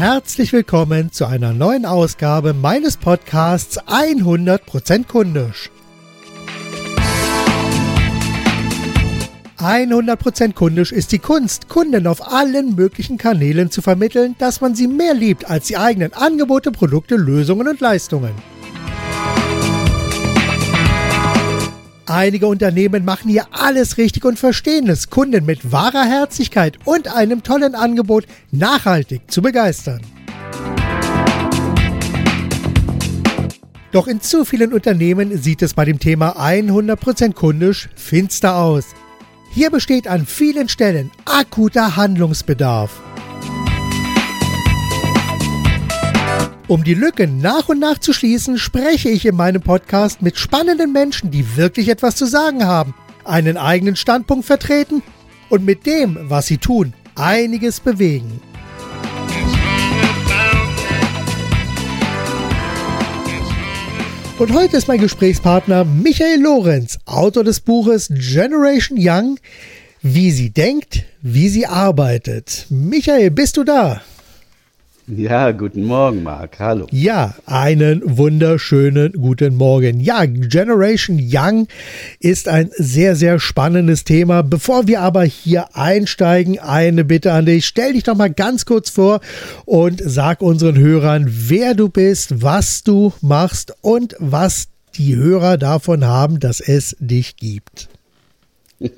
herzlich willkommen zu einer neuen Ausgabe meines Podcasts 100% kundisch. 100% kundisch ist die Kunst, Kunden auf allen möglichen Kanälen zu vermitteln, dass man sie mehr liebt als die eigenen Angebote, Produkte, Lösungen und Leistungen. Einige Unternehmen machen hier alles richtig und verstehen es, Kunden mit wahrer Herzlichkeit und einem tollen Angebot nachhaltig zu begeistern. Doch in zu vielen Unternehmen sieht es bei dem Thema 100% kundisch finster aus. Hier besteht an vielen Stellen akuter Handlungsbedarf. Um die Lücken nach und nach zu schließen, spreche ich in meinem Podcast mit spannenden Menschen, die wirklich etwas zu sagen haben, einen eigenen Standpunkt vertreten und mit dem, was sie tun, einiges bewegen. Und heute ist mein Gesprächspartner Michael Lorenz, Autor des Buches Generation Young, wie sie denkt, wie sie arbeitet. Michael, bist du da? Ja, guten Morgen, Marc. Hallo. Ja, einen wunderschönen guten Morgen. Ja, Generation Young ist ein sehr, sehr spannendes Thema. Bevor wir aber hier einsteigen, eine Bitte an dich. Stell dich doch mal ganz kurz vor und sag unseren Hörern, wer du bist, was du machst und was die Hörer davon haben, dass es dich gibt.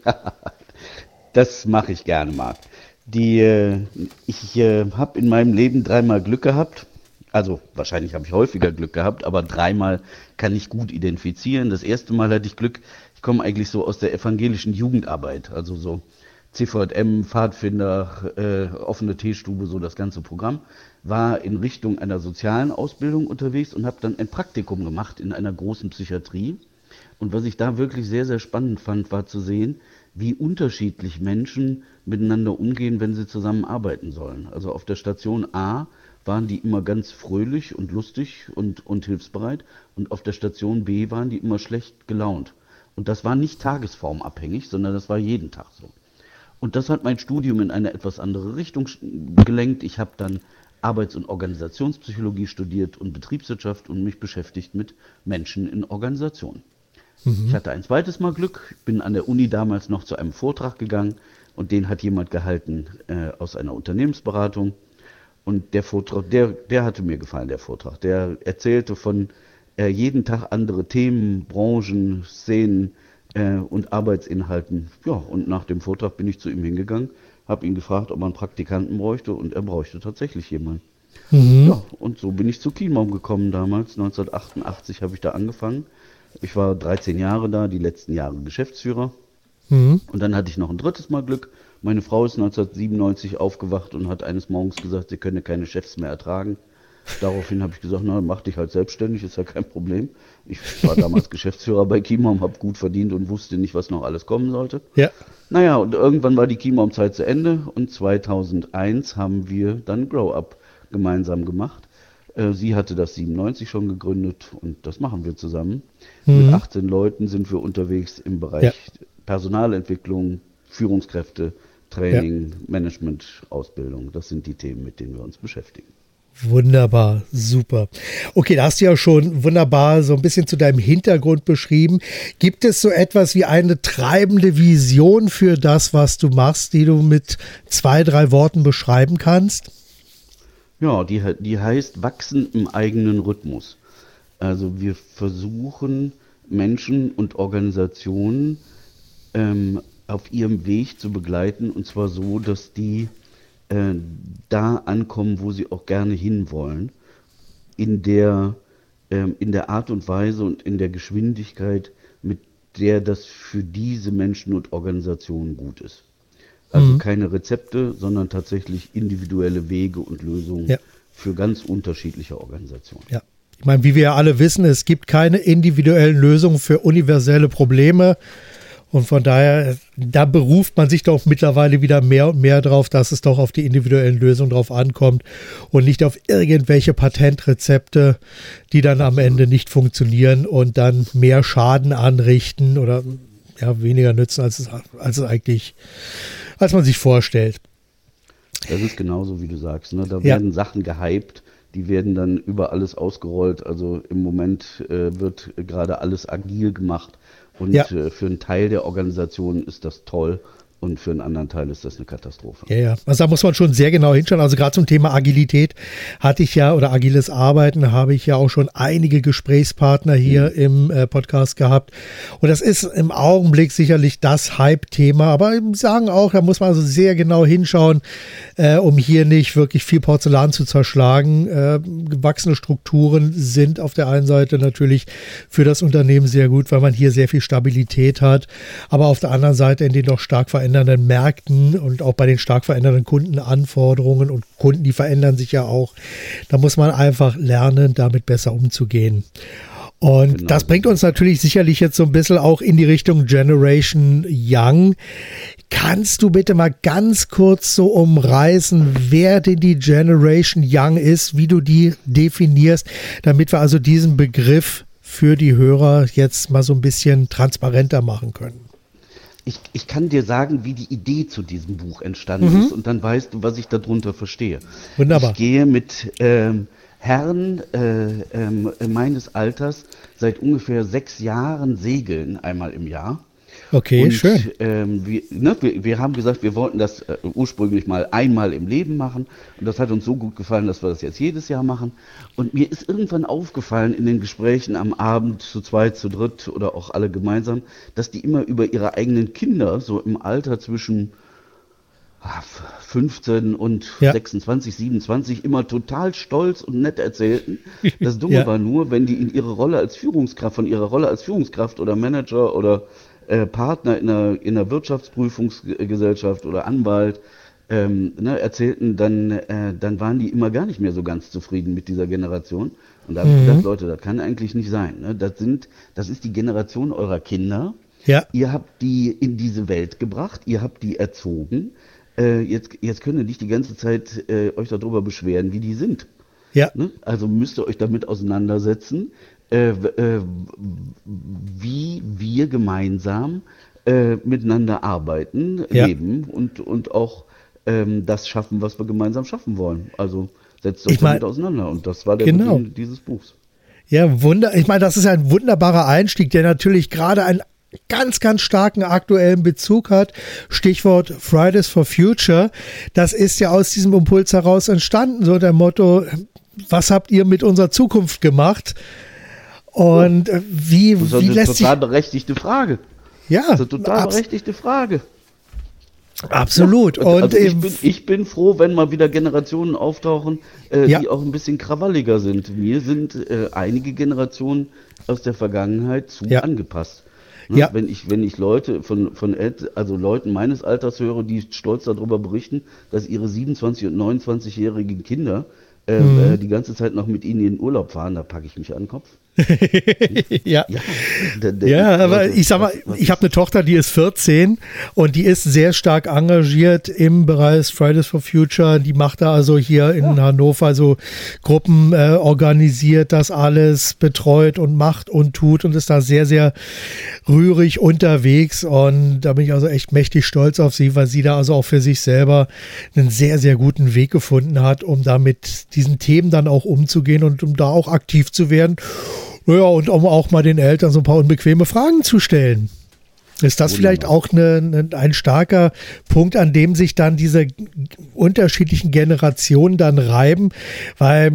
das mache ich gerne, Marc. Die, äh, ich äh, habe in meinem Leben dreimal Glück gehabt. Also wahrscheinlich habe ich häufiger Glück gehabt, aber dreimal kann ich gut identifizieren. Das erste Mal hatte ich Glück, ich komme eigentlich so aus der evangelischen Jugendarbeit, also so CVM, Pfadfinder, äh, offene Teestube, so das ganze Programm, war in Richtung einer sozialen Ausbildung unterwegs und habe dann ein Praktikum gemacht in einer großen Psychiatrie. Und was ich da wirklich sehr, sehr spannend fand, war zu sehen, wie unterschiedlich Menschen miteinander umgehen, wenn sie zusammenarbeiten sollen. Also auf der Station A waren die immer ganz fröhlich und lustig und, und hilfsbereit und auf der Station B waren die immer schlecht gelaunt. Und das war nicht tagesformabhängig, sondern das war jeden Tag so. Und das hat mein Studium in eine etwas andere Richtung gelenkt. Ich habe dann Arbeits- und Organisationspsychologie studiert und Betriebswirtschaft und mich beschäftigt mit Menschen in Organisationen. Mhm. Ich hatte ein zweites Mal Glück, bin an der Uni damals noch zu einem Vortrag gegangen und den hat jemand gehalten äh, aus einer Unternehmensberatung. Und der Vortrag, der, der hatte mir gefallen, der Vortrag. Der erzählte von äh, jeden Tag andere Themen, Branchen, Szenen äh, und Arbeitsinhalten. Ja, und nach dem Vortrag bin ich zu ihm hingegangen, habe ihn gefragt, ob einen Praktikanten bräuchte und er bräuchte tatsächlich jemanden. Mhm. Ja, und so bin ich zu Kienbaum gekommen damals. 1988 habe ich da angefangen. Ich war 13 Jahre da, die letzten Jahre Geschäftsführer. Mhm. Und dann hatte ich noch ein drittes Mal Glück. Meine Frau ist 1997 aufgewacht und hat eines Morgens gesagt, sie könne keine Chefs mehr ertragen. Daraufhin habe ich gesagt, na, mach dich halt selbstständig, ist ja kein Problem. Ich war damals Geschäftsführer bei Chiembaum, habe gut verdient und wusste nicht, was noch alles kommen sollte. Ja. Naja, und irgendwann war die Chiembaum-Zeit zu Ende und 2001 haben wir dann Grow Up gemeinsam gemacht. Äh, sie hatte das 97 schon gegründet und das machen wir zusammen. Mhm. Mit 18 Leuten sind wir unterwegs im Bereich ja. Personalentwicklung, Führungskräfte, Training, ja. Management, Ausbildung. Das sind die Themen, mit denen wir uns beschäftigen. Wunderbar, super. Okay, da hast du ja schon wunderbar so ein bisschen zu deinem Hintergrund beschrieben. Gibt es so etwas wie eine treibende Vision für das, was du machst, die du mit zwei, drei Worten beschreiben kannst? Ja, die, die heißt Wachsen im eigenen Rhythmus. Also wir versuchen Menschen und Organisationen ähm, auf ihrem Weg zu begleiten und zwar so, dass die äh, da ankommen, wo sie auch gerne hinwollen, in der, ähm, in der Art und Weise und in der Geschwindigkeit, mit der das für diese Menschen und Organisationen gut ist. Also mhm. keine Rezepte, sondern tatsächlich individuelle Wege und Lösungen ja. für ganz unterschiedliche Organisationen. Ja. Ich meine, wie wir ja alle wissen, es gibt keine individuellen Lösungen für universelle Probleme. Und von daher, da beruft man sich doch mittlerweile wieder mehr und mehr drauf, dass es doch auf die individuellen Lösungen drauf ankommt und nicht auf irgendwelche Patentrezepte, die dann am Ende nicht funktionieren und dann mehr Schaden anrichten oder ja, weniger nützen, als es, als es eigentlich als man sich vorstellt. Das ist genauso, wie du sagst. Ne? Da ja. werden Sachen gehypt, die werden dann über alles ausgerollt. Also im Moment äh, wird gerade alles agil gemacht. Und ja. äh, für einen Teil der Organisation ist das toll. Und für einen anderen Teil ist das eine Katastrophe. Ja, ja. Also da muss man schon sehr genau hinschauen. Also gerade zum Thema Agilität hatte ich ja oder agiles Arbeiten habe ich ja auch schon einige Gesprächspartner hier mhm. im äh, Podcast gehabt. Und das ist im Augenblick sicherlich das Hype-Thema. Aber sagen auch, da muss man also sehr genau hinschauen, äh, um hier nicht wirklich viel Porzellan zu zerschlagen. Äh, gewachsene Strukturen sind auf der einen Seite natürlich für das Unternehmen sehr gut, weil man hier sehr viel Stabilität hat. Aber auf der anderen Seite in den noch stark veränderten verändernden Märkten und auch bei den stark verändernden Kundenanforderungen und Kunden, die verändern sich ja auch. Da muss man einfach lernen, damit besser umzugehen. Und genau. das bringt uns natürlich sicherlich jetzt so ein bisschen auch in die Richtung Generation Young. Kannst du bitte mal ganz kurz so umreißen, wer denn die Generation Young ist, wie du die definierst, damit wir also diesen Begriff für die Hörer jetzt mal so ein bisschen transparenter machen können? Ich, ich kann dir sagen, wie die Idee zu diesem Buch entstanden mhm. ist und dann weißt du, was ich darunter verstehe. Wunderbar. Ich gehe mit ähm, Herren äh, äh, meines Alters seit ungefähr sechs Jahren segeln einmal im Jahr. Okay, und, schön. Ähm, wir, ne, wir, wir, haben gesagt, wir wollten das äh, ursprünglich mal einmal im Leben machen. Und das hat uns so gut gefallen, dass wir das jetzt jedes Jahr machen. Und mir ist irgendwann aufgefallen in den Gesprächen am Abend zu zweit, zu dritt oder auch alle gemeinsam, dass die immer über ihre eigenen Kinder, so im Alter zwischen 15 ah, und ja. 26, 27 immer total stolz und nett erzählten. Das Dumme ja. war nur, wenn die in ihre Rolle als Führungskraft, von ihrer Rolle als Führungskraft oder Manager oder äh, Partner in einer, in einer Wirtschaftsprüfungsgesellschaft oder Anwalt ähm, ne, erzählten, dann, äh, dann waren die immer gar nicht mehr so ganz zufrieden mit dieser Generation. Und da habe ich mhm. gedacht, Leute, das kann eigentlich nicht sein. Ne? Das, sind, das ist die Generation eurer Kinder. Ja. Ihr habt die in diese Welt gebracht, ihr habt die erzogen. Äh, jetzt, jetzt könnt ihr nicht die ganze Zeit äh, euch darüber beschweren, wie die sind. Ja. Ne? Also müsst ihr euch damit auseinandersetzen, wie wir gemeinsam äh, miteinander arbeiten, ja. leben und, und auch ähm, das schaffen, was wir gemeinsam schaffen wollen. Also setzt euch ich damit auseinander. Und das war der genau. Beginn dieses Buchs. Ja, wunder. Ich meine, das ist ein wunderbarer Einstieg, der natürlich gerade einen ganz, ganz starken aktuellen Bezug hat. Stichwort Fridays for Future. Das ist ja aus diesem Impuls heraus entstanden, so der Motto, was habt ihr mit unserer Zukunft gemacht? Und oh. wie, das ist wie eine lässt total berechtigte Frage. Ja. Das ist eine total berechtigte Frage. Absolut. Ja, also, also ich, bin, ich, bin, froh, wenn mal wieder Generationen auftauchen, äh, ja. die auch ein bisschen krawalliger sind. Mir sind äh, einige Generationen aus der Vergangenheit zu ja. angepasst. Ne? Ja. Wenn ich, wenn ich Leute von, von also Leuten meines Alters höre, die stolz darüber berichten, dass ihre 27 und 29-jährigen Kinder äh, mhm. Äh, die ganze Zeit noch mit ihnen in den Urlaub fahren, da packe ich mich an den Kopf. ja. Ja, ja, aber ich sag mal, ich habe eine Tochter, die ist 14 und die ist sehr stark engagiert im Bereich Fridays for Future. Die macht da also hier in ja. Hannover so Gruppen äh, organisiert, das alles betreut und macht und tut und ist da sehr, sehr rührig unterwegs. Und da bin ich also echt mächtig stolz auf sie, weil sie da also auch für sich selber einen sehr, sehr guten Weg gefunden hat, um da mit diesen Themen dann auch umzugehen und um da auch aktiv zu werden. Naja, und um auch mal den Eltern so ein paar unbequeme Fragen zu stellen. Ist das vielleicht auch eine, eine, ein starker Punkt, an dem sich dann diese unterschiedlichen Generationen dann reiben? Weil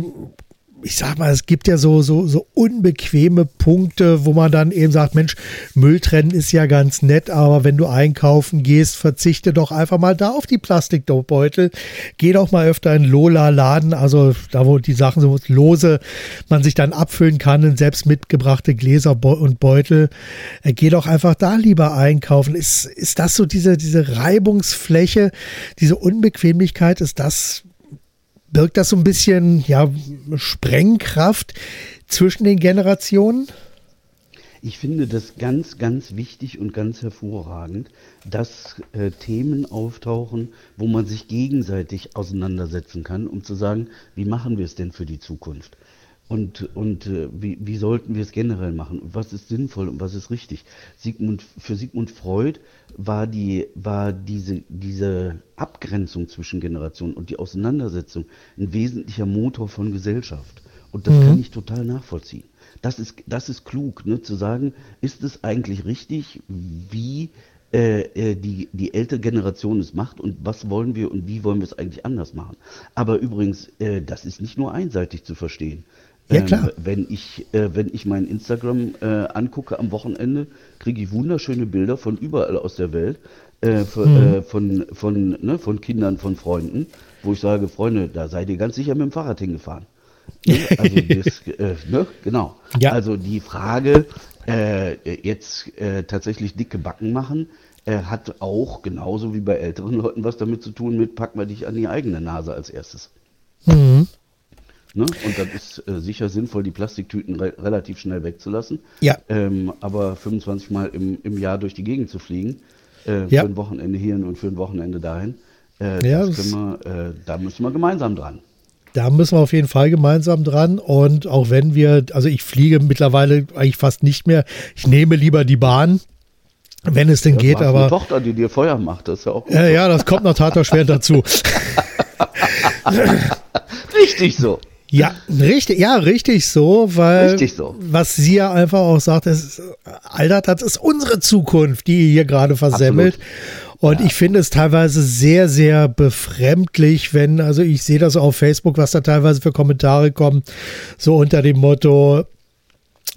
ich sag mal, es gibt ja so, so, so unbequeme Punkte, wo man dann eben sagt, Mensch, Müll trennen ist ja ganz nett, aber wenn du einkaufen gehst, verzichte doch einfach mal da auf die Plastikbeutel. Geh doch mal öfter in Lola-Laden, also da, wo die Sachen so lose man sich dann abfüllen kann in selbst mitgebrachte Gläser und Beutel. Äh, geh doch einfach da lieber einkaufen. Ist, ist das so diese, diese Reibungsfläche, diese Unbequemlichkeit, ist das birgt das so ein bisschen ja, Sprengkraft zwischen den Generationen? Ich finde das ganz, ganz wichtig und ganz hervorragend, dass äh, Themen auftauchen, wo man sich gegenseitig auseinandersetzen kann, um zu sagen, wie machen wir es denn für die Zukunft? Und, und äh, wie, wie sollten wir es generell machen? Was ist sinnvoll und was ist richtig? Sigmund, für Sigmund Freud war, die, war diese, diese Abgrenzung zwischen Generationen und die Auseinandersetzung ein wesentlicher Motor von Gesellschaft. Und das mhm. kann ich total nachvollziehen. Das ist, das ist klug, ne, zu sagen, ist es eigentlich richtig, wie äh, äh, die, die ältere Generation es macht und was wollen wir und wie wollen wir es eigentlich anders machen. Aber übrigens, äh, das ist nicht nur einseitig zu verstehen. Ja, klar. Ähm, wenn, ich, äh, wenn ich mein Instagram äh, angucke am Wochenende, kriege ich wunderschöne Bilder von überall aus der Welt, äh, von, hm. von, von, ne, von Kindern, von Freunden, wo ich sage, Freunde, da seid ihr ganz sicher mit dem Fahrrad hingefahren. Ne? Also das, ne? genau. Ja. Also die Frage, jetzt tatsächlich dicke Backen machen, hat auch genauso wie bei älteren Leuten was damit zu tun mit, pack mal dich an die eigene Nase als erstes. Mhm. Ne? Und dann ist äh, sicher sinnvoll, die Plastiktüten re relativ schnell wegzulassen. Ja. Ähm, aber 25 Mal im, im Jahr durch die Gegend zu fliegen, äh, ja. für ein Wochenende hierhin und für ein Wochenende dahin, äh, ja, wir, äh, da müssen wir gemeinsam dran. Da müssen wir auf jeden Fall gemeinsam dran. Und auch wenn wir, also ich fliege mittlerweile eigentlich fast nicht mehr. Ich nehme lieber die Bahn, wenn es denn ja, geht. Aber eine Tochter, die dir Feuer macht, das ist ja auch. Gut. Ja, ja, das kommt noch Tat schwer dazu. Richtig so. Ja, richtig, ja, richtig so, weil richtig so. was sie ja einfach auch sagt, ist, Alter, das ist unsere Zukunft, die ihr hier gerade versemmelt. Absolut. Und ja. ich finde es teilweise sehr, sehr befremdlich, wenn, also ich sehe das auf Facebook, was da teilweise für Kommentare kommen, so unter dem Motto,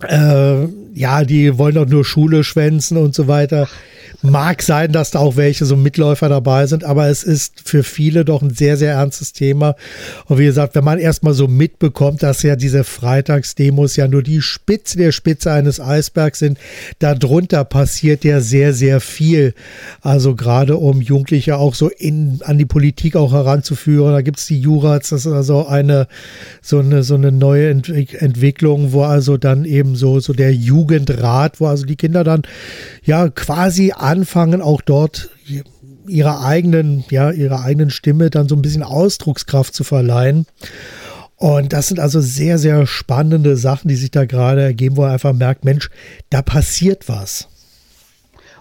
äh, ja, die wollen doch nur Schule schwänzen und so weiter. Mag sein, dass da auch welche so Mitläufer dabei sind, aber es ist für viele doch ein sehr, sehr ernstes Thema. Und wie gesagt, wenn man erstmal so mitbekommt, dass ja diese Freitagsdemos ja nur die Spitze der Spitze eines Eisbergs sind, darunter passiert ja sehr, sehr viel. Also gerade um Jugendliche auch so in, an die Politik auch heranzuführen. Da gibt es die Jurats, das ist also eine so eine, so eine neue Ent Entwicklung, wo also dann eben so, so der Jugendrat, wo also die Kinder dann ja quasi anfangen, auch dort ihrer eigenen, ja, ihrer eigenen Stimme dann so ein bisschen Ausdruckskraft zu verleihen. Und das sind also sehr, sehr spannende Sachen, die sich da gerade ergeben, wo er einfach merkt, Mensch, da passiert was.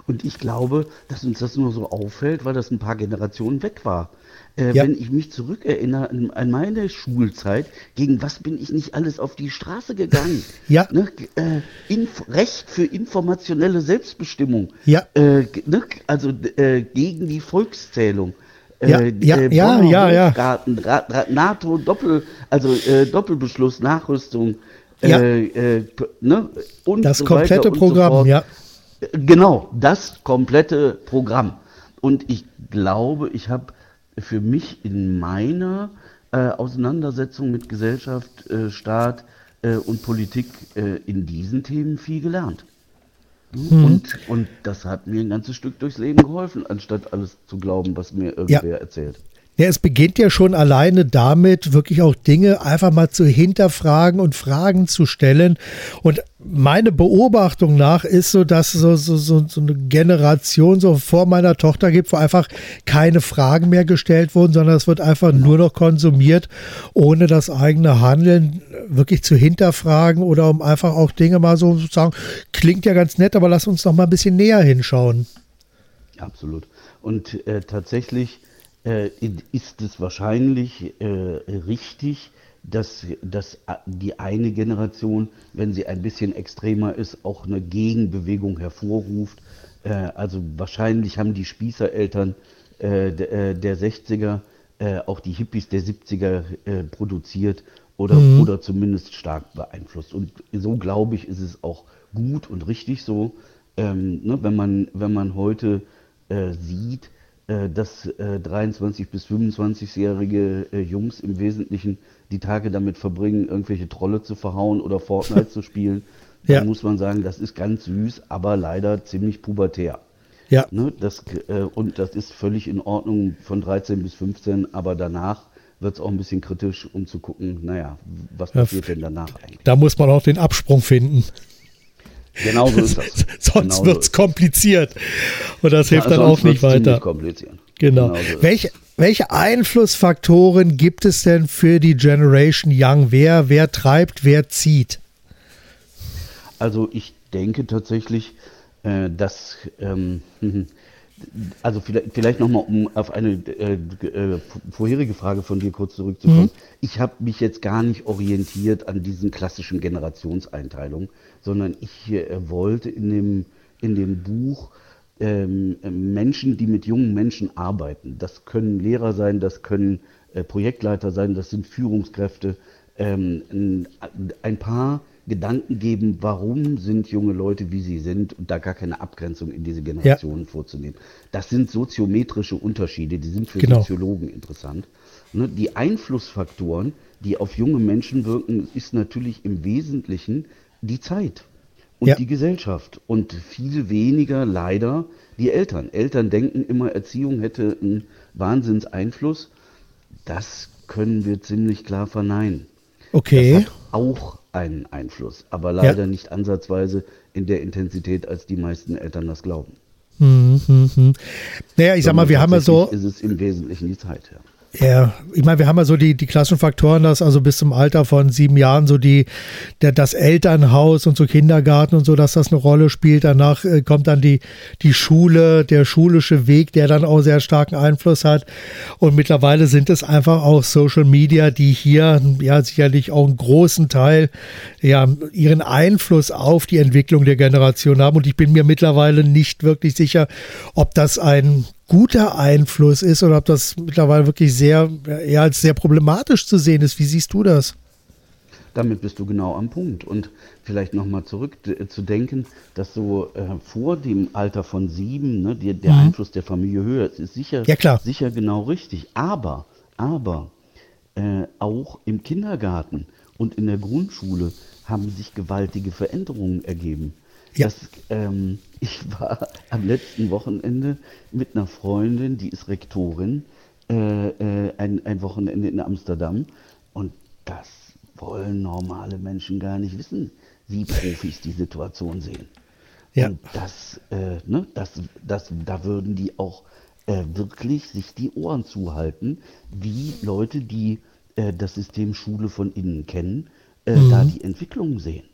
Und ich glaube, dass uns das nur so auffällt, weil das ein paar Generationen weg war. Äh, ja. Wenn ich mich zurückerinnere an, an, meine Schulzeit, gegen was bin ich nicht alles auf die Straße gegangen? Ja. Ne? Äh, Recht für informationelle Selbstbestimmung. Ja. Äh, ne? Also äh, gegen die Volkszählung. Ja, äh, ja, äh, ja, ja, ja. NATO Doppel, also Doppelbeschluss, Nachrüstung. Ja. Ne? Und das so komplette Programm, so ja. Genau, das komplette Programm. Und ich glaube, ich habe für mich in meiner äh, Auseinandersetzung mit Gesellschaft, äh, Staat äh, und Politik äh, in diesen Themen viel gelernt. Mhm. Und, und das hat mir ein ganzes Stück durchs Leben geholfen, anstatt alles zu glauben, was mir irgendwer ja. erzählt. Ja, es beginnt ja schon alleine damit, wirklich auch Dinge einfach mal zu hinterfragen und Fragen zu stellen. Und meine Beobachtung nach ist so, dass so, so, so, so eine Generation so vor meiner Tochter gibt, wo einfach keine Fragen mehr gestellt wurden, sondern es wird einfach nur noch konsumiert, ohne das eigene Handeln wirklich zu hinterfragen oder um einfach auch Dinge mal so zu sagen, klingt ja ganz nett, aber lass uns noch mal ein bisschen näher hinschauen. Absolut. Und äh, tatsächlich ist es wahrscheinlich äh, richtig, dass, dass die eine Generation, wenn sie ein bisschen extremer ist, auch eine Gegenbewegung hervorruft. Äh, also wahrscheinlich haben die Spießereltern äh, der, äh, der 60er äh, auch die Hippies der 70er produziert oder, mhm. oder zumindest stark beeinflusst. Und so glaube ich, ist es auch gut und richtig so, ähm, ne, wenn, man, wenn man heute sieht, äh, dass äh, 23- bis 25-jährige äh, Jungs im Wesentlichen die Tage damit verbringen, irgendwelche Trolle zu verhauen oder Fortnite zu spielen, ja. dann muss man sagen, das ist ganz süß, aber leider ziemlich pubertär. Ja. Ne, das, äh, und das ist völlig in Ordnung von 13 bis 15, aber danach wird es auch ein bisschen kritisch, um zu gucken, naja, was passiert ja, denn danach eigentlich? Da muss man auch den Absprung finden. Genau so ist das. Sonst genau wird es kompliziert. Und das hilft ja, dann auch nicht weiter. Genau. genau so welche, welche Einflussfaktoren gibt es denn für die Generation Young? Wer, wer treibt, wer zieht? Also ich denke tatsächlich, äh, dass ähm, also vielleicht, vielleicht nochmal, um auf eine äh, äh, vorherige Frage von dir kurz zurückzukommen. Mhm. Ich habe mich jetzt gar nicht orientiert an diesen klassischen Generationseinteilungen, sondern ich äh, wollte in dem, in dem Buch ähm, Menschen, die mit jungen Menschen arbeiten, das können Lehrer sein, das können äh, Projektleiter sein, das sind Führungskräfte, ähm, ein, paar Gedanken geben, warum sind junge Leute, wie sie sind, und da gar keine Abgrenzung in diese Generationen ja. vorzunehmen. Das sind soziometrische Unterschiede, die sind für genau. Soziologen interessant. Ne, die Einflussfaktoren, die auf junge Menschen wirken, ist natürlich im Wesentlichen die Zeit und ja. die Gesellschaft und viel weniger leider die Eltern. Eltern denken immer, Erziehung hätte einen Wahnsinnseinfluss. Das können wir ziemlich klar verneinen. Okay. Das hat auch einen Einfluss, aber leider ja. nicht ansatzweise in der Intensität, als die meisten Eltern das glauben. Hm, hm, hm. Naja, ich sag mal, wir haben ja so. Ist es im Wesentlichen die Zeit, ja. Ja, ich meine, wir haben ja so die, die klassischen Faktoren, dass also bis zum Alter von sieben Jahren so die, der, das Elternhaus und so Kindergarten und so, dass das eine Rolle spielt. Danach äh, kommt dann die, die Schule, der schulische Weg, der dann auch sehr starken Einfluss hat. Und mittlerweile sind es einfach auch Social Media, die hier ja sicherlich auch einen großen Teil, ja, ihren Einfluss auf die Entwicklung der Generation haben. Und ich bin mir mittlerweile nicht wirklich sicher, ob das ein guter Einfluss ist oder ob das mittlerweile wirklich sehr, eher als sehr problematisch zu sehen ist. Wie siehst du das? Damit bist du genau am Punkt. Und vielleicht nochmal zurück äh, zu denken, dass so äh, vor dem Alter von sieben ne, die, der mhm. Einfluss der Familie höher ist, ist sicher, ja, sicher genau richtig. Aber, aber äh, auch im Kindergarten und in der Grundschule haben sich gewaltige Veränderungen ergeben. Ja. Das, ähm, ich war am letzten Wochenende mit einer Freundin, die ist Rektorin, äh, äh, ein, ein Wochenende in Amsterdam. Und das wollen normale Menschen gar nicht wissen, wie Profis die Situation sehen. Ja. Und das, äh, ne, das, das, da würden die auch äh, wirklich sich die Ohren zuhalten, wie Leute, die äh, das System Schule von innen kennen, äh, mhm. da die Entwicklung sehen.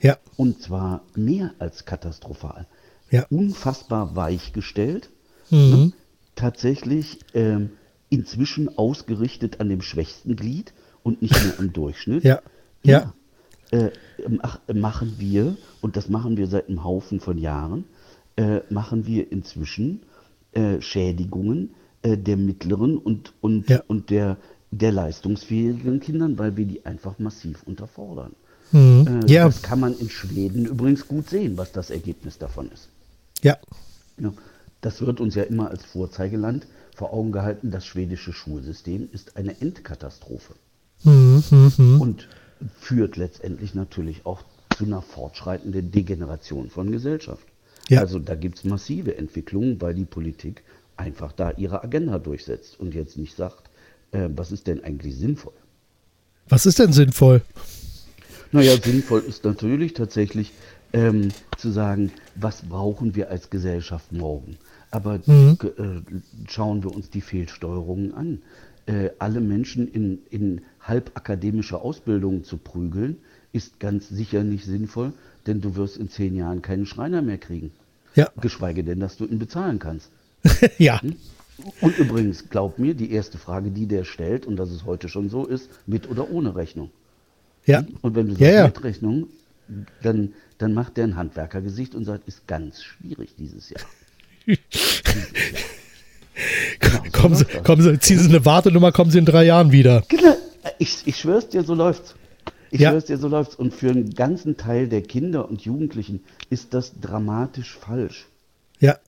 Ja. Und zwar mehr als katastrophal. Ja. Unfassbar weichgestellt. Mhm. Ne? Tatsächlich ähm, inzwischen ausgerichtet an dem schwächsten Glied und nicht mehr am Durchschnitt. Ja. Ja. Äh, mach, machen wir, und das machen wir seit einem Haufen von Jahren, äh, machen wir inzwischen äh, Schädigungen äh, der mittleren und, und, ja. und der, der leistungsfähigen Kindern, weil wir die einfach massiv unterfordern. Mhm. Äh, ja. Das kann man in Schweden übrigens gut sehen, was das Ergebnis davon ist. Ja. ja. Das wird uns ja immer als Vorzeigeland vor Augen gehalten. Das schwedische Schulsystem ist eine Endkatastrophe. Mhm. Und führt letztendlich natürlich auch zu einer fortschreitenden Degeneration von Gesellschaft. Ja. Also da gibt es massive Entwicklungen, weil die Politik einfach da ihre Agenda durchsetzt und jetzt nicht sagt, äh, was ist denn eigentlich sinnvoll? Was ist denn sinnvoll? Naja, sinnvoll ist natürlich tatsächlich ähm, zu sagen, was brauchen wir als Gesellschaft morgen. Aber mhm. äh, schauen wir uns die Fehlsteuerungen an. Äh, alle Menschen in, in halbakademische Ausbildung zu prügeln, ist ganz sicher nicht sinnvoll, denn du wirst in zehn Jahren keinen Schreiner mehr kriegen. Ja. Geschweige denn, dass du ihn bezahlen kannst. ja. Hm? Und übrigens, glaub mir, die erste Frage, die der stellt, und dass es heute schon so ist, mit oder ohne Rechnung. Ja. Und wenn du sagst ja, ja. mit Rechnung, dann, dann macht der ein Handwerkergesicht und sagt, ist ganz schwierig dieses Jahr. genau, kommen, Sie, kommen Sie, ziehen Sie eine Wartenummer, kommen Sie in drei Jahren wieder. Genau. Ich, ich schwör's dir, so läuft's. Ich ja. schwör's dir, so läuft's. Und für einen ganzen Teil der Kinder und Jugendlichen ist das dramatisch falsch. Ja.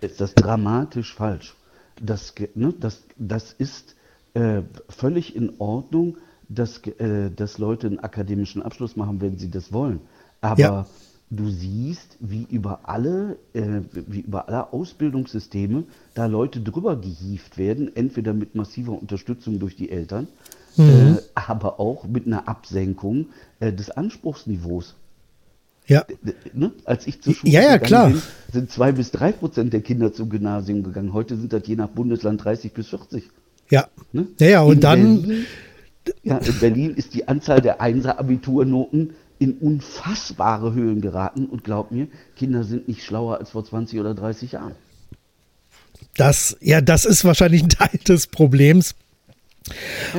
Ist das dramatisch falsch. Das, ne, das, das ist äh, völlig in Ordnung, dass, äh, dass Leute einen akademischen Abschluss machen, wenn sie das wollen. Aber ja. du siehst, wie über alle, äh, wie über alle Ausbildungssysteme da Leute drüber gehievt werden, entweder mit massiver Unterstützung durch die Eltern, mhm. äh, aber auch mit einer Absenkung äh, des Anspruchsniveaus. Ja. Ne? Als ich zur Schule ja, ja, klar. bin, sind zwei bis drei Prozent der Kinder zum Gymnasium gegangen. Heute sind das je nach Bundesland 30 bis 40. Ja. Ne? Ja, ja, und in dann. Berlin, ja, in Berlin ist die Anzahl der Einser-Abiturnoten in unfassbare Höhen geraten und glaub mir, Kinder sind nicht schlauer als vor 20 oder 30 Jahren. Das, ja, das ist wahrscheinlich ein Teil des Problems.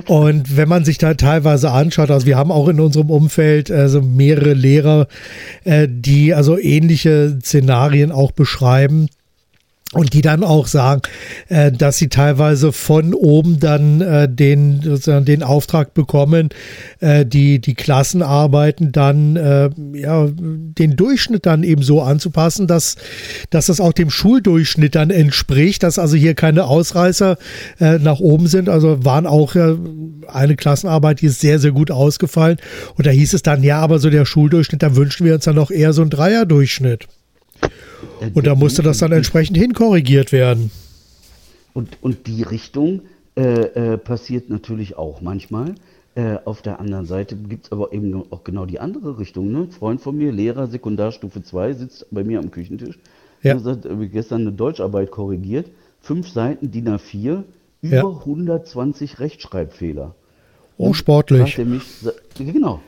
Und wenn man sich da teilweise anschaut, also wir haben auch in unserem Umfeld also mehrere Lehrer, äh, die also ähnliche Szenarien auch beschreiben, und die dann auch sagen, äh, dass sie teilweise von oben dann äh, den, sozusagen den Auftrag bekommen, äh, die, die Klassenarbeiten dann äh, ja, den Durchschnitt dann eben so anzupassen, dass, dass das auch dem Schuldurchschnitt dann entspricht, dass also hier keine Ausreißer äh, nach oben sind. Also waren auch äh, eine Klassenarbeit, die ist sehr, sehr gut ausgefallen. Und da hieß es dann, ja, aber so der Schuldurchschnitt, da wünschen wir uns dann noch eher so einen Dreierdurchschnitt. Und da musste das dann entsprechend hinkorrigiert werden. Und, und die Richtung äh, äh, passiert natürlich auch manchmal. Äh, auf der anderen Seite gibt es aber eben auch genau die andere Richtung. Ne? Ein Freund von mir, Lehrer Sekundarstufe 2, sitzt bei mir am Küchentisch. Ja. Er hat gestern eine Deutscharbeit korrigiert. Fünf Seiten DIN A4, über ja. 120 Rechtschreibfehler. Oh, sportlich. Fragt er mich, genau.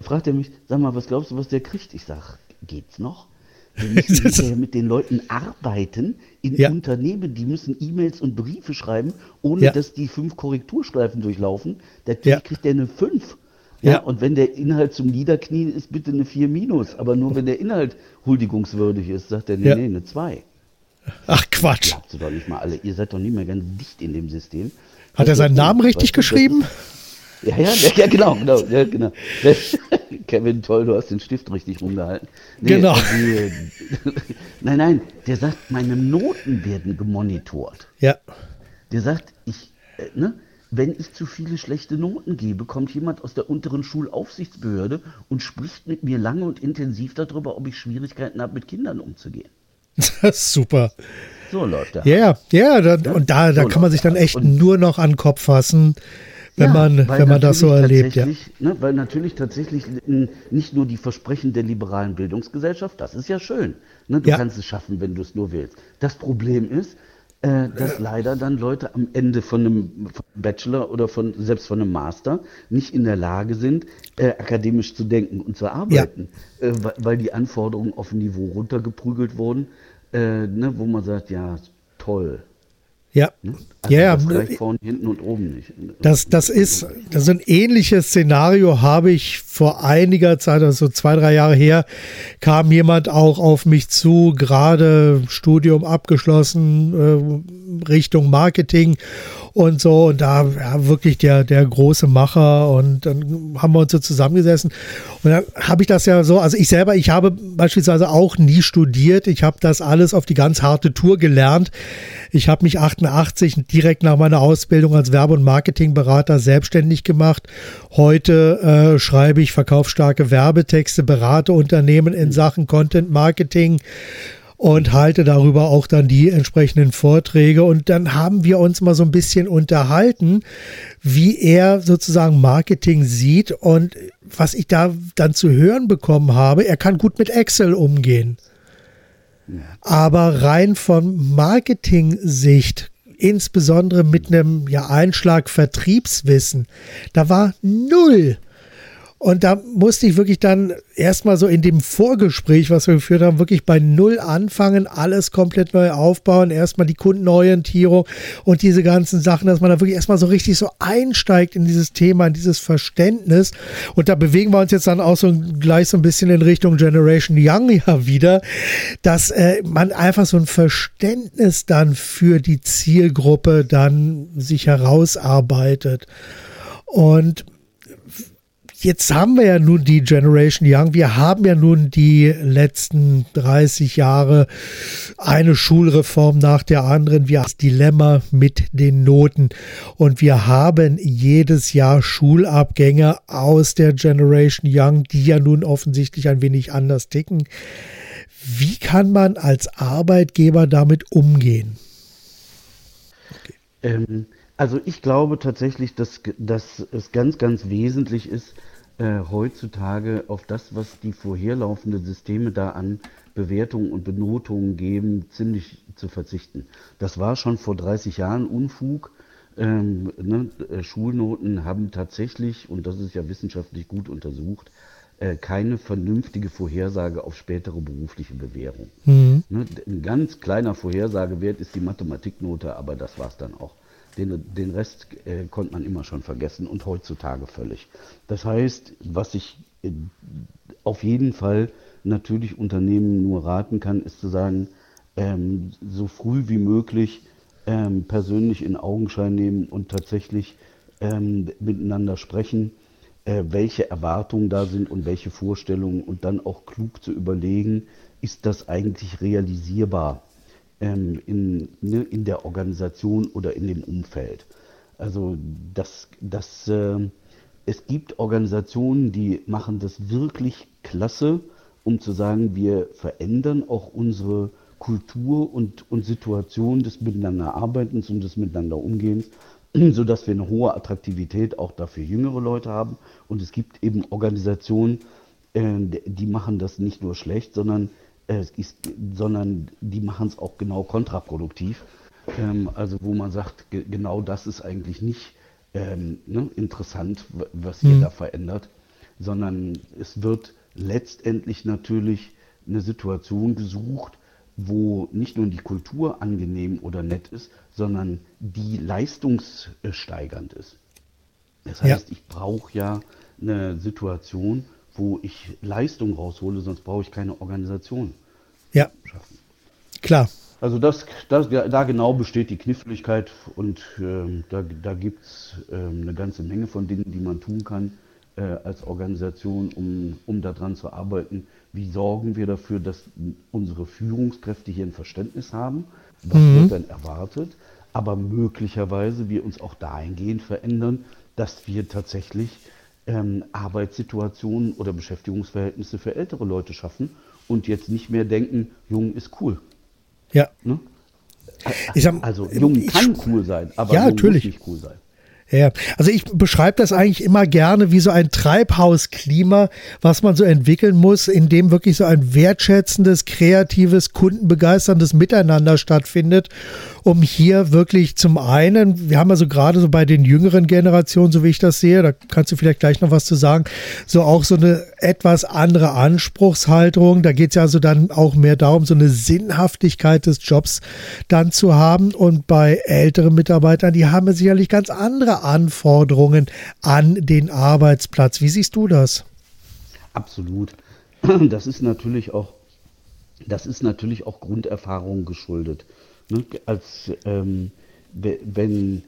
Fragt er mich, sag mal, was glaubst du, was der kriegt? Ich sag, geht's noch? Wir müssen mit den Leuten arbeiten in ja. Unternehmen, die müssen E-Mails und Briefe schreiben, ohne ja. dass die fünf Korrekturstreifen durchlaufen. Natürlich ja. kriegt der eine fünf. Ja, ja, und wenn der Inhalt zum Niederknien ist, bitte eine 4 minus. Aber nur wenn der Inhalt huldigungswürdig ist, sagt er, nee, nee, eine 2. Ach Quatsch. Glaubt ihr doch nicht mal alle. Ihr seid doch nicht mehr ganz dicht in dem System. Hat er seinen Namen richtig geschrieben? Ja, ja, ja, genau, genau, ja, genau. Kevin, toll, du hast den Stift richtig rumgehalten. Nee, genau. Die, nein, nein, der sagt, meine Noten werden gemonitort. Ja. Der sagt, ich, äh, ne, wenn ich zu viele schlechte Noten gebe, kommt jemand aus der unteren Schulaufsichtsbehörde und spricht mit mir lange und intensiv darüber, ob ich Schwierigkeiten habe, mit Kindern umzugehen. Das ist super. So läuft. Ja, ja, ja, und da, da so kann man sich dann echt nur noch an den Kopf fassen wenn ja, man, wenn man das so erlebt. Ja. Ne, weil natürlich tatsächlich nicht nur die Versprechen der liberalen Bildungsgesellschaft, das ist ja schön. Ne, du ja. kannst es schaffen, wenn du es nur willst. Das Problem ist, äh, dass leider dann Leute am Ende von einem Bachelor oder von selbst von einem Master nicht in der Lage sind, äh, akademisch zu denken und zu arbeiten, ja. äh, weil die Anforderungen auf ein Niveau runtergeprügelt wurden, äh, ne, wo man sagt, ja, toll. Ja. Ne? Also ja, das vorne, hinten und oben nicht. Das, das ist, das ist ein ähnliches Szenario habe ich vor einiger Zeit, also zwei, drei Jahre her, kam jemand auch auf mich zu, gerade Studium abgeschlossen, äh, Richtung Marketing und so. Und da ja, wirklich der, der große Macher. Und dann haben wir uns so zusammengesessen. Und dann habe ich das ja so, also ich selber, ich habe beispielsweise auch nie studiert. Ich habe das alles auf die ganz harte Tour gelernt. Ich habe mich 88 direkt nach meiner Ausbildung als Werbe- und Marketingberater selbstständig gemacht. Heute äh, schreibe ich verkaufsstarke Werbetexte, berate Unternehmen in Sachen Content Marketing und halte darüber auch dann die entsprechenden Vorträge. Und dann haben wir uns mal so ein bisschen unterhalten, wie er sozusagen Marketing sieht und was ich da dann zu hören bekommen habe. Er kann gut mit Excel umgehen. Aber rein von Marketing-Sicht, insbesondere mit einem ja, Einschlag Vertriebswissen, da war null. Und da musste ich wirklich dann erstmal so in dem Vorgespräch, was wir geführt haben, wirklich bei Null anfangen, alles komplett neu aufbauen, erstmal die Kundenorientierung und diese ganzen Sachen, dass man da wirklich erstmal so richtig so einsteigt in dieses Thema, in dieses Verständnis. Und da bewegen wir uns jetzt dann auch so gleich so ein bisschen in Richtung Generation Young ja wieder, dass äh, man einfach so ein Verständnis dann für die Zielgruppe dann sich herausarbeitet. Und jetzt haben wir ja nun die Generation Young. Wir haben ja nun die letzten 30 Jahre eine Schulreform nach der anderen. Wir haben das Dilemma mit den Noten. Und wir haben jedes Jahr Schulabgänger aus der Generation Young, die ja nun offensichtlich ein wenig anders ticken. Wie kann man als Arbeitgeber damit umgehen? Okay. Ähm, also ich glaube tatsächlich, dass, dass es ganz, ganz wesentlich ist, äh, heutzutage auf das, was die vorherlaufenden Systeme da an Bewertungen und Benotungen geben, ziemlich zu verzichten. Das war schon vor 30 Jahren Unfug. Ähm, ne, äh, Schulnoten haben tatsächlich, und das ist ja wissenschaftlich gut untersucht, äh, keine vernünftige Vorhersage auf spätere berufliche Bewährung. Mhm. Ne, ein ganz kleiner Vorhersagewert ist die Mathematiknote, aber das war es dann auch. Den, den Rest äh, konnte man immer schon vergessen und heutzutage völlig. Das heißt, was ich äh, auf jeden Fall natürlich Unternehmen nur raten kann, ist zu sagen, ähm, so früh wie möglich ähm, persönlich in Augenschein nehmen und tatsächlich ähm, miteinander sprechen, äh, welche Erwartungen da sind und welche Vorstellungen und dann auch klug zu überlegen, ist das eigentlich realisierbar ähm, in, ne, in der Organisation oder in dem Umfeld. Also das, das, äh, es gibt Organisationen, die machen das wirklich klasse, um zu sagen, wir verändern auch unsere Kultur und, und Situation des Miteinanderarbeitens und des Miteinanderumgehens, sodass wir eine hohe Attraktivität auch dafür jüngere Leute haben. Und es gibt eben Organisationen, äh, die machen das nicht nur schlecht, sondern, äh, ist, sondern die machen es auch genau kontraproduktiv. Ähm, also wo man sagt, ge genau das ist eigentlich nicht ähm, ne, interessant, was ihr mhm. da verändert, sondern es wird letztendlich natürlich eine Situation gesucht, wo nicht nur die Kultur angenehm oder nett ist, sondern die leistungssteigernd ist. Das heißt, ja. ich brauche ja eine Situation, wo ich Leistung raushole, sonst brauche ich keine Organisation. Ja. Schaffen. Klar. Also das, das, da genau besteht die Kniffligkeit und äh, da, da gibt es äh, eine ganze Menge von Dingen, die man tun kann äh, als Organisation, um, um daran zu arbeiten, wie sorgen wir dafür, dass unsere Führungskräfte hier ein Verständnis haben, was mhm. wird denn erwartet, aber möglicherweise wir uns auch dahingehend verändern, dass wir tatsächlich ähm, Arbeitssituationen oder Beschäftigungsverhältnisse für ältere Leute schaffen und jetzt nicht mehr denken, jung ist cool. Ja. Ne? Sag, also jung ich, kann cool sein, aber ja, jung natürlich. muss nicht cool sein. Ja, also ich beschreibe das eigentlich immer gerne wie so ein Treibhausklima, was man so entwickeln muss, in dem wirklich so ein wertschätzendes, kreatives, kundenbegeisterndes Miteinander stattfindet, um hier wirklich zum einen, wir haben also gerade so bei den jüngeren Generationen, so wie ich das sehe, da kannst du vielleicht gleich noch was zu sagen, so auch so eine etwas andere Anspruchshaltung. Da geht es ja also dann auch mehr darum, so eine Sinnhaftigkeit des Jobs dann zu haben. Und bei älteren Mitarbeitern, die haben sicherlich ganz andere Anforderungen an den Arbeitsplatz. Wie siehst du das? Absolut. Das ist natürlich auch, das ist natürlich auch Grunderfahrung geschuldet. Ne? Als ähm, wenn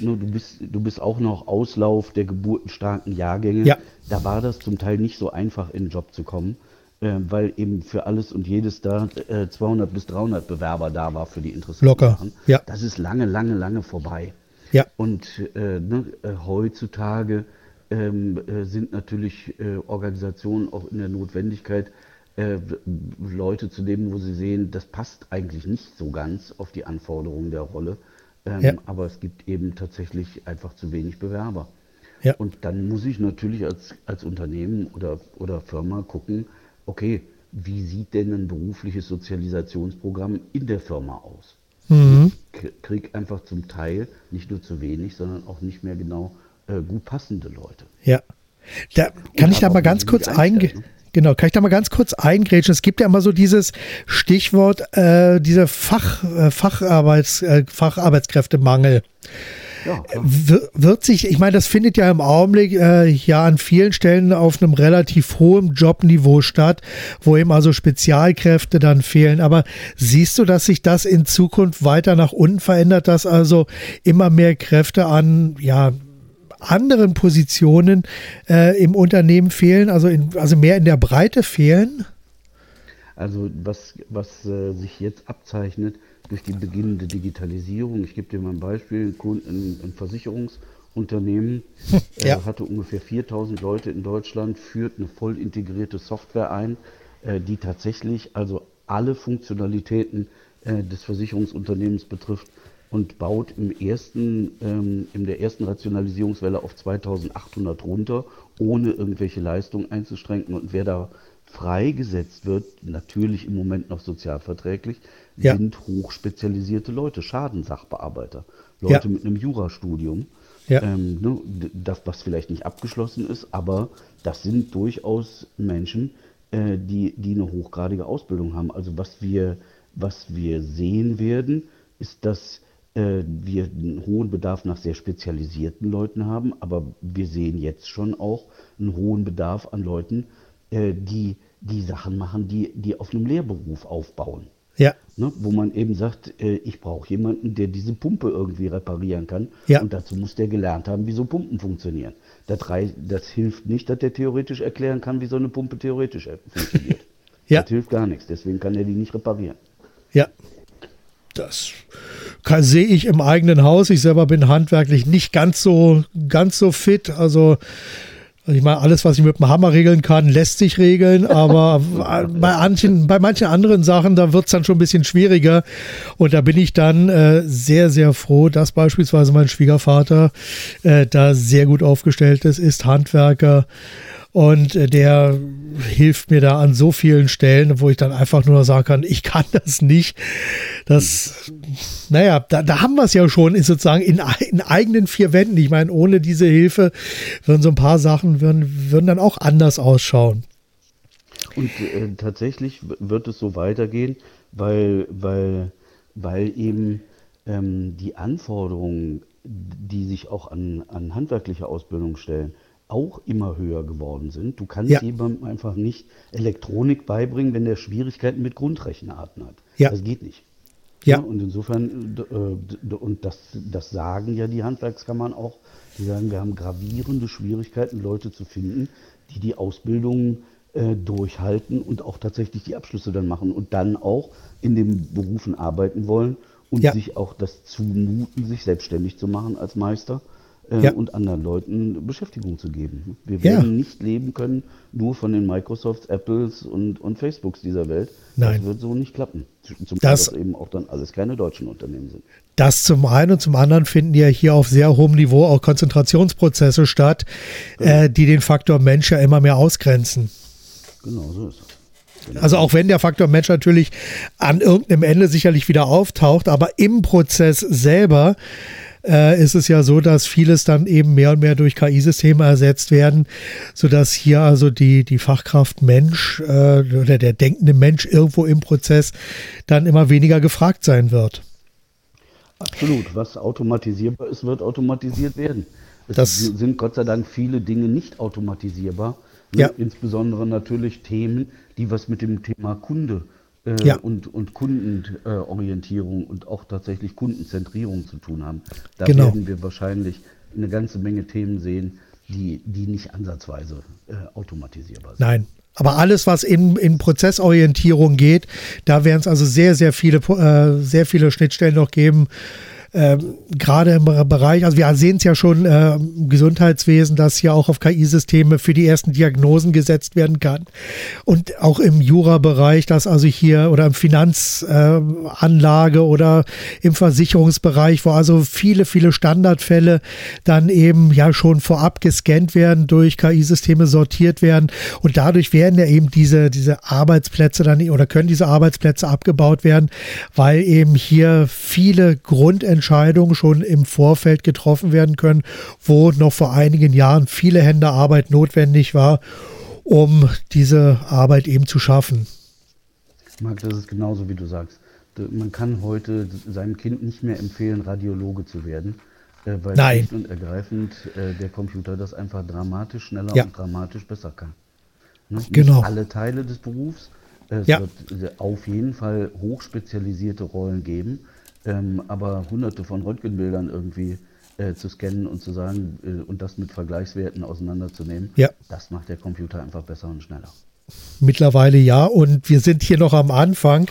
ne, du bist, du bist auch noch Auslauf der geburtenstarken Jahrgänge. Ja. Da war das zum Teil nicht so einfach, in den Job zu kommen, äh, weil eben für alles und jedes da äh, 200 bis 300 Bewerber da war für die interessanten Locker. Sachen. Ja. Das ist lange, lange, lange vorbei. Ja. Und äh, ne, äh, heutzutage ähm, äh, sind natürlich äh, Organisationen auch in der Notwendigkeit, äh, Leute zu nehmen, wo sie sehen, das passt eigentlich nicht so ganz auf die Anforderungen der Rolle. Ähm, ja. Aber es gibt eben tatsächlich einfach zu wenig Bewerber. Ja. Und dann muss ich natürlich als, als Unternehmen oder, oder Firma gucken, okay, wie sieht denn ein berufliches Sozialisationsprogramm in der Firma aus? Mhm. Ich kriege einfach zum Teil nicht nur zu wenig, sondern auch nicht mehr genau äh, gut passende Leute. Ja. Da kann ich da mal ganz kurz eingehen. Ne? Genau, kann ich da mal ganz kurz eingrätschen? Es gibt ja immer so dieses Stichwort, äh, dieser Fach, äh, Facharbeits, äh, Facharbeitskräftemangel. Ja, wird sich, ich meine, das findet ja im Augenblick äh, ja an vielen Stellen auf einem relativ hohen Jobniveau statt, wo eben also Spezialkräfte dann fehlen. Aber siehst du, dass sich das in Zukunft weiter nach unten verändert, dass also immer mehr Kräfte an ja, anderen Positionen äh, im Unternehmen fehlen, also, in, also mehr in der Breite fehlen? Also was, was äh, sich jetzt abzeichnet durch die beginnende Digitalisierung, ich gebe dir mal ein Beispiel, ein, ein Versicherungsunternehmen ja. äh, hatte ungefähr 4000 Leute in Deutschland, führt eine voll integrierte Software ein, äh, die tatsächlich also alle Funktionalitäten äh, des Versicherungsunternehmens betrifft und baut im ersten, ähm, in der ersten Rationalisierungswelle auf 2800 runter, ohne irgendwelche Leistungen einzuschränken. Und wer da freigesetzt wird, natürlich im Moment noch sozialverträglich, ja. sind hochspezialisierte Leute, Schadensachbearbeiter, Leute ja. mit einem Jurastudium. Ja. Ähm, ne, das, was vielleicht nicht abgeschlossen ist, aber das sind durchaus Menschen, äh, die, die eine hochgradige Ausbildung haben. Also was wir, was wir sehen werden, ist, dass äh, wir einen hohen Bedarf nach sehr spezialisierten Leuten haben, aber wir sehen jetzt schon auch einen hohen Bedarf an Leuten, äh, die die Sachen machen, die, die auf einem Lehrberuf aufbauen. Ja. Ne, wo man eben sagt, äh, ich brauche jemanden, der diese Pumpe irgendwie reparieren kann. Ja. Und dazu muss der gelernt haben, wie so Pumpen funktionieren. Das, das hilft nicht, dass der theoretisch erklären kann, wie so eine Pumpe theoretisch funktioniert. ja. Das hilft gar nichts. Deswegen kann er die nicht reparieren. Ja. Das sehe ich im eigenen Haus. Ich selber bin handwerklich nicht ganz so, ganz so fit. Also ich meine, alles, was ich mit dem Hammer regeln kann, lässt sich regeln, aber bei, manchen, bei manchen anderen Sachen, da wird es dann schon ein bisschen schwieriger. Und da bin ich dann äh, sehr, sehr froh, dass beispielsweise mein Schwiegervater äh, da sehr gut aufgestellt ist, ist Handwerker und äh, der hilft mir da an so vielen Stellen, wo ich dann einfach nur sagen kann, ich kann das nicht. Das, naja, da, da haben wir es ja schon, ist sozusagen in, in eigenen vier Wänden. Ich meine, ohne diese Hilfe würden so ein paar Sachen würden, würden dann auch anders ausschauen. Und äh, tatsächlich wird es so weitergehen, weil, weil, weil eben ähm, die Anforderungen, die sich auch an, an handwerkliche Ausbildung stellen, auch immer höher geworden sind. Du kannst ja. jemandem einfach nicht Elektronik beibringen, wenn der Schwierigkeiten mit Grundrechenarten hat. Ja. Das geht nicht. Ja. ja und insofern, äh, und das, das sagen ja die Handwerkskammern auch, die sagen, wir haben gravierende Schwierigkeiten, Leute zu finden, die die Ausbildung äh, durchhalten und auch tatsächlich die Abschlüsse dann machen und dann auch in den Berufen arbeiten wollen und ja. sich auch das zumuten, sich selbstständig zu machen als Meister äh, ja. und anderen Leuten Beschäftigung zu geben. Wir werden ja. nicht leben können nur von den Microsofts, Apples und, und Facebooks dieser Welt. Nein. Das wird so nicht klappen. Zum das, dass eben auch dann alles keine deutschen Unternehmen sind. Das zum einen und zum anderen finden ja hier auf sehr hohem Niveau auch Konzentrationsprozesse statt, genau. äh, die den Faktor Mensch ja immer mehr ausgrenzen. Genau, so ist es. Genau. Also auch wenn der Faktor Mensch natürlich an irgendeinem Ende sicherlich wieder auftaucht, aber im Prozess selber äh, ist es ja so, dass vieles dann eben mehr und mehr durch KI-Systeme ersetzt werden, sodass hier also die, die Fachkraft Mensch äh, oder der denkende Mensch irgendwo im Prozess dann immer weniger gefragt sein wird. Absolut. Was automatisierbar ist, wird automatisiert werden. Es das sind Gott sei Dank viele Dinge nicht automatisierbar. Ja. Insbesondere natürlich Themen, die was mit dem Thema Kunde äh, ja. und, und Kundenorientierung und auch tatsächlich Kundenzentrierung zu tun haben. Da genau. werden wir wahrscheinlich eine ganze Menge Themen sehen, die, die nicht ansatzweise äh, automatisierbar sind. Nein, aber alles, was in, in Prozessorientierung geht, da werden es also sehr, sehr viele, äh, sehr viele Schnittstellen noch geben, ähm, gerade im Bereich, also wir sehen es ja schon äh, im Gesundheitswesen, dass hier auch auf KI-Systeme für die ersten Diagnosen gesetzt werden kann. Und auch im Jura-Bereich, dass also hier oder im Finanzanlage äh, oder im Versicherungsbereich, wo also viele, viele Standardfälle dann eben ja schon vorab gescannt werden, durch KI-Systeme sortiert werden. Und dadurch werden ja eben diese, diese Arbeitsplätze dann oder können diese Arbeitsplätze abgebaut werden, weil eben hier viele Grundentscheidungen Entscheidungen schon im Vorfeld getroffen werden können, wo noch vor einigen Jahren viele Hände Arbeit notwendig war, um diese Arbeit eben zu schaffen. Marc, das ist genauso, wie du sagst. Man kann heute seinem Kind nicht mehr empfehlen, Radiologe zu werden, äh, weil Nein. und ergreifend äh, der Computer das einfach dramatisch schneller ja. und dramatisch besser kann. Ne? Genau. Nicht alle Teile des Berufs. Es ja. wird auf jeden Fall hochspezialisierte Rollen geben, ähm, aber hunderte von Röntgenbildern irgendwie äh, zu scannen und zu sagen äh, und das mit Vergleichswerten auseinanderzunehmen, ja. das macht der Computer einfach besser und schneller. Mittlerweile ja, und wir sind hier noch am Anfang.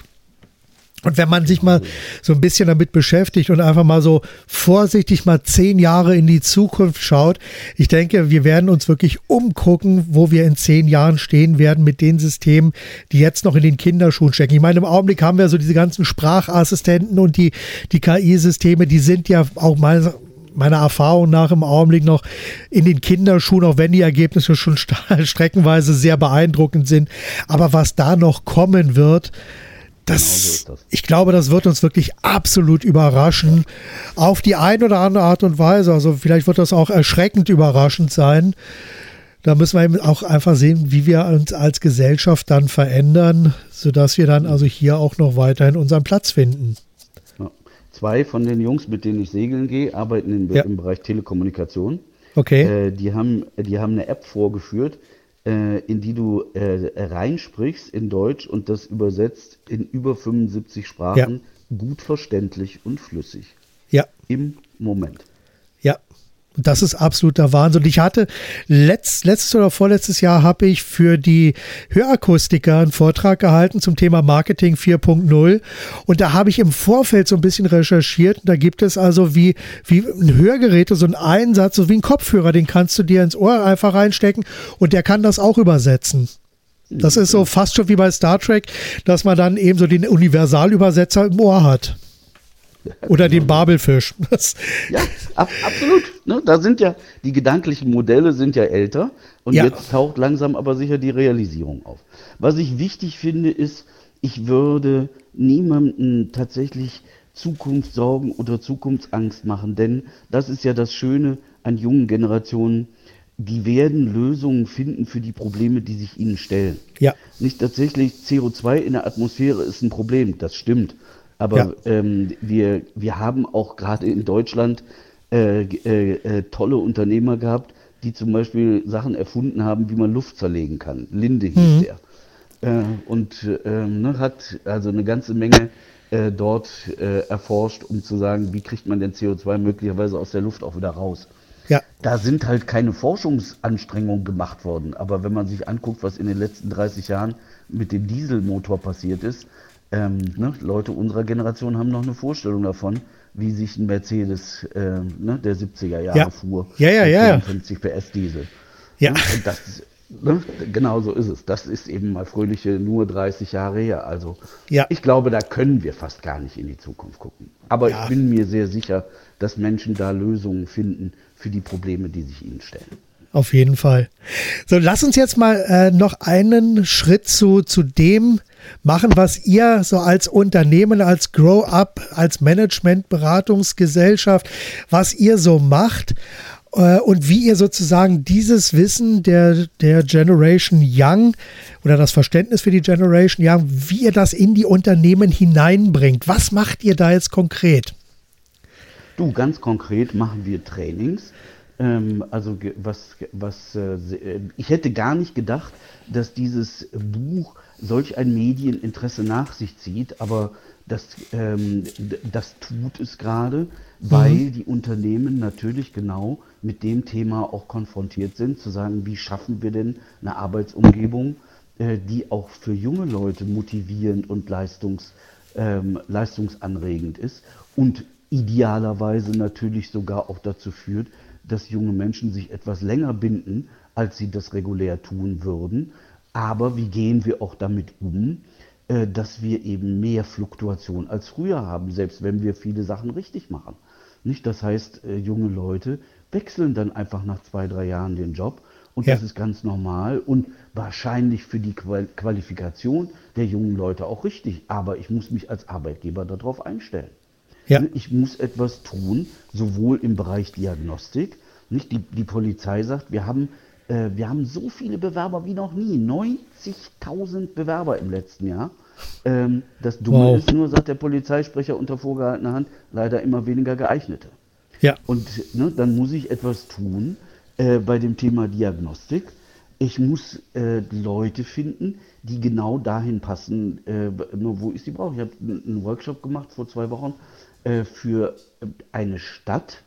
Und wenn man sich mal so ein bisschen damit beschäftigt und einfach mal so vorsichtig mal zehn Jahre in die Zukunft schaut, ich denke, wir werden uns wirklich umgucken, wo wir in zehn Jahren stehen werden mit den Systemen, die jetzt noch in den Kinderschuhen stecken. Ich meine, im Augenblick haben wir so diese ganzen Sprachassistenten und die, die KI-Systeme, die sind ja auch mal meiner Erfahrung nach im Augenblick noch in den Kinderschuhen, auch wenn die Ergebnisse schon streckenweise sehr beeindruckend sind. Aber was da noch kommen wird, das, genau so das. Ich glaube, das wird uns wirklich absolut überraschen. Auf die eine oder andere Art und Weise. Also vielleicht wird das auch erschreckend überraschend sein. Da müssen wir eben auch einfach sehen, wie wir uns als Gesellschaft dann verändern, sodass wir dann also hier auch noch weiterhin unseren Platz finden. Ja. Zwei von den Jungs, mit denen ich segeln gehe, arbeiten im, ja. im Bereich Telekommunikation. Okay. Äh, die, haben, die haben eine App vorgeführt, äh, in die du äh, reinsprichst in Deutsch und das übersetzt in über 75 Sprachen ja. gut verständlich und flüssig. Ja. Im Moment. Ja. Das ist absoluter Wahnsinn. Ich hatte letzt, letztes oder vorletztes Jahr habe ich für die Hörakustiker einen Vortrag gehalten zum Thema Marketing 4.0. Und da habe ich im Vorfeld so ein bisschen recherchiert. Da gibt es also wie, wie ein Hörgerät, so ein Einsatz, so wie ein Kopfhörer, den kannst du dir ins Ohr einfach reinstecken und der kann das auch übersetzen. Das ist so fast schon wie bei Star Trek, dass man dann eben so den Universalübersetzer im Ohr hat. Oder den Babelfisch. ja, ab, absolut. Ne, da sind ja, die gedanklichen Modelle sind ja älter und ja. jetzt taucht langsam aber sicher die Realisierung auf. Was ich wichtig finde, ist, ich würde niemanden tatsächlich Zukunftssorgen oder Zukunftsangst machen, denn das ist ja das Schöne an jungen Generationen. Die werden Lösungen finden für die Probleme, die sich ihnen stellen. Ja. Nicht tatsächlich CO2 in der Atmosphäre ist ein Problem, das stimmt. Aber ja. ähm, wir, wir haben auch gerade in Deutschland äh, äh, äh, tolle Unternehmer gehabt, die zum Beispiel Sachen erfunden haben, wie man Luft zerlegen kann. Linde hieß mhm. der. Äh, und ähm, ne, hat also eine ganze Menge äh, dort äh, erforscht, um zu sagen, wie kriegt man denn CO2 möglicherweise aus der Luft auch wieder raus. Ja. Da sind halt keine Forschungsanstrengungen gemacht worden. Aber wenn man sich anguckt, was in den letzten 30 Jahren mit dem Dieselmotor passiert ist, ähm, ne, Leute unserer Generation haben noch eine Vorstellung davon, wie sich ein Mercedes äh, ne, der 70er Jahre ja. fuhr. Ja, ja, ja. 50 PS Diesel. Ja. Und das, ne, genau so ist es. Das ist eben mal fröhliche nur 30 Jahre her. Also ja. ich glaube, da können wir fast gar nicht in die Zukunft gucken. Aber ja. ich bin mir sehr sicher, dass Menschen da Lösungen finden für die Probleme, die sich ihnen stellen. Auf jeden Fall. So, lass uns jetzt mal äh, noch einen Schritt zu, zu dem machen, was ihr so als Unternehmen, als Grow-up, als Management-Beratungsgesellschaft, was ihr so macht äh, und wie ihr sozusagen dieses Wissen der, der Generation Young oder das Verständnis für die Generation Young, wie ihr das in die Unternehmen hineinbringt. Was macht ihr da jetzt konkret? Du, ganz konkret machen wir Trainings. Ähm, also was, was äh, ich hätte gar nicht gedacht, dass dieses Buch solch ein Medieninteresse nach sich zieht, aber das, ähm, das tut es gerade, weil mhm. die Unternehmen natürlich genau mit dem Thema auch konfrontiert sind, zu sagen, wie schaffen wir denn eine Arbeitsumgebung, äh, die auch für junge Leute motivierend und leistungs, ähm, leistungsanregend ist und idealerweise natürlich sogar auch dazu führt, dass junge Menschen sich etwas länger binden, als sie das regulär tun würden, aber wie gehen wir auch damit um, äh, dass wir eben mehr Fluktuation als früher haben, selbst wenn wir viele Sachen richtig machen. Nicht, das heißt, äh, junge Leute wechseln dann einfach nach zwei, drei Jahren den Job und ja. das ist ganz normal und wahrscheinlich für die Qualifikation der jungen Leute auch richtig. Aber ich muss mich als Arbeitgeber darauf einstellen. Ja. Ich muss etwas tun, sowohl im Bereich Diagnostik, nicht die, die Polizei sagt, wir haben äh, wir haben so viele Bewerber wie noch nie. 90.000 Bewerber im letzten Jahr. Ähm, das Dumme wow. ist nur, sagt der Polizeisprecher unter vorgehaltener Hand, leider immer weniger geeignete. Ja. Und ne, dann muss ich etwas tun äh, bei dem Thema Diagnostik. Ich muss äh, Leute finden, die genau dahin passen, äh, wo ich sie brauche. Ich habe einen Workshop gemacht vor zwei Wochen äh, für eine Stadt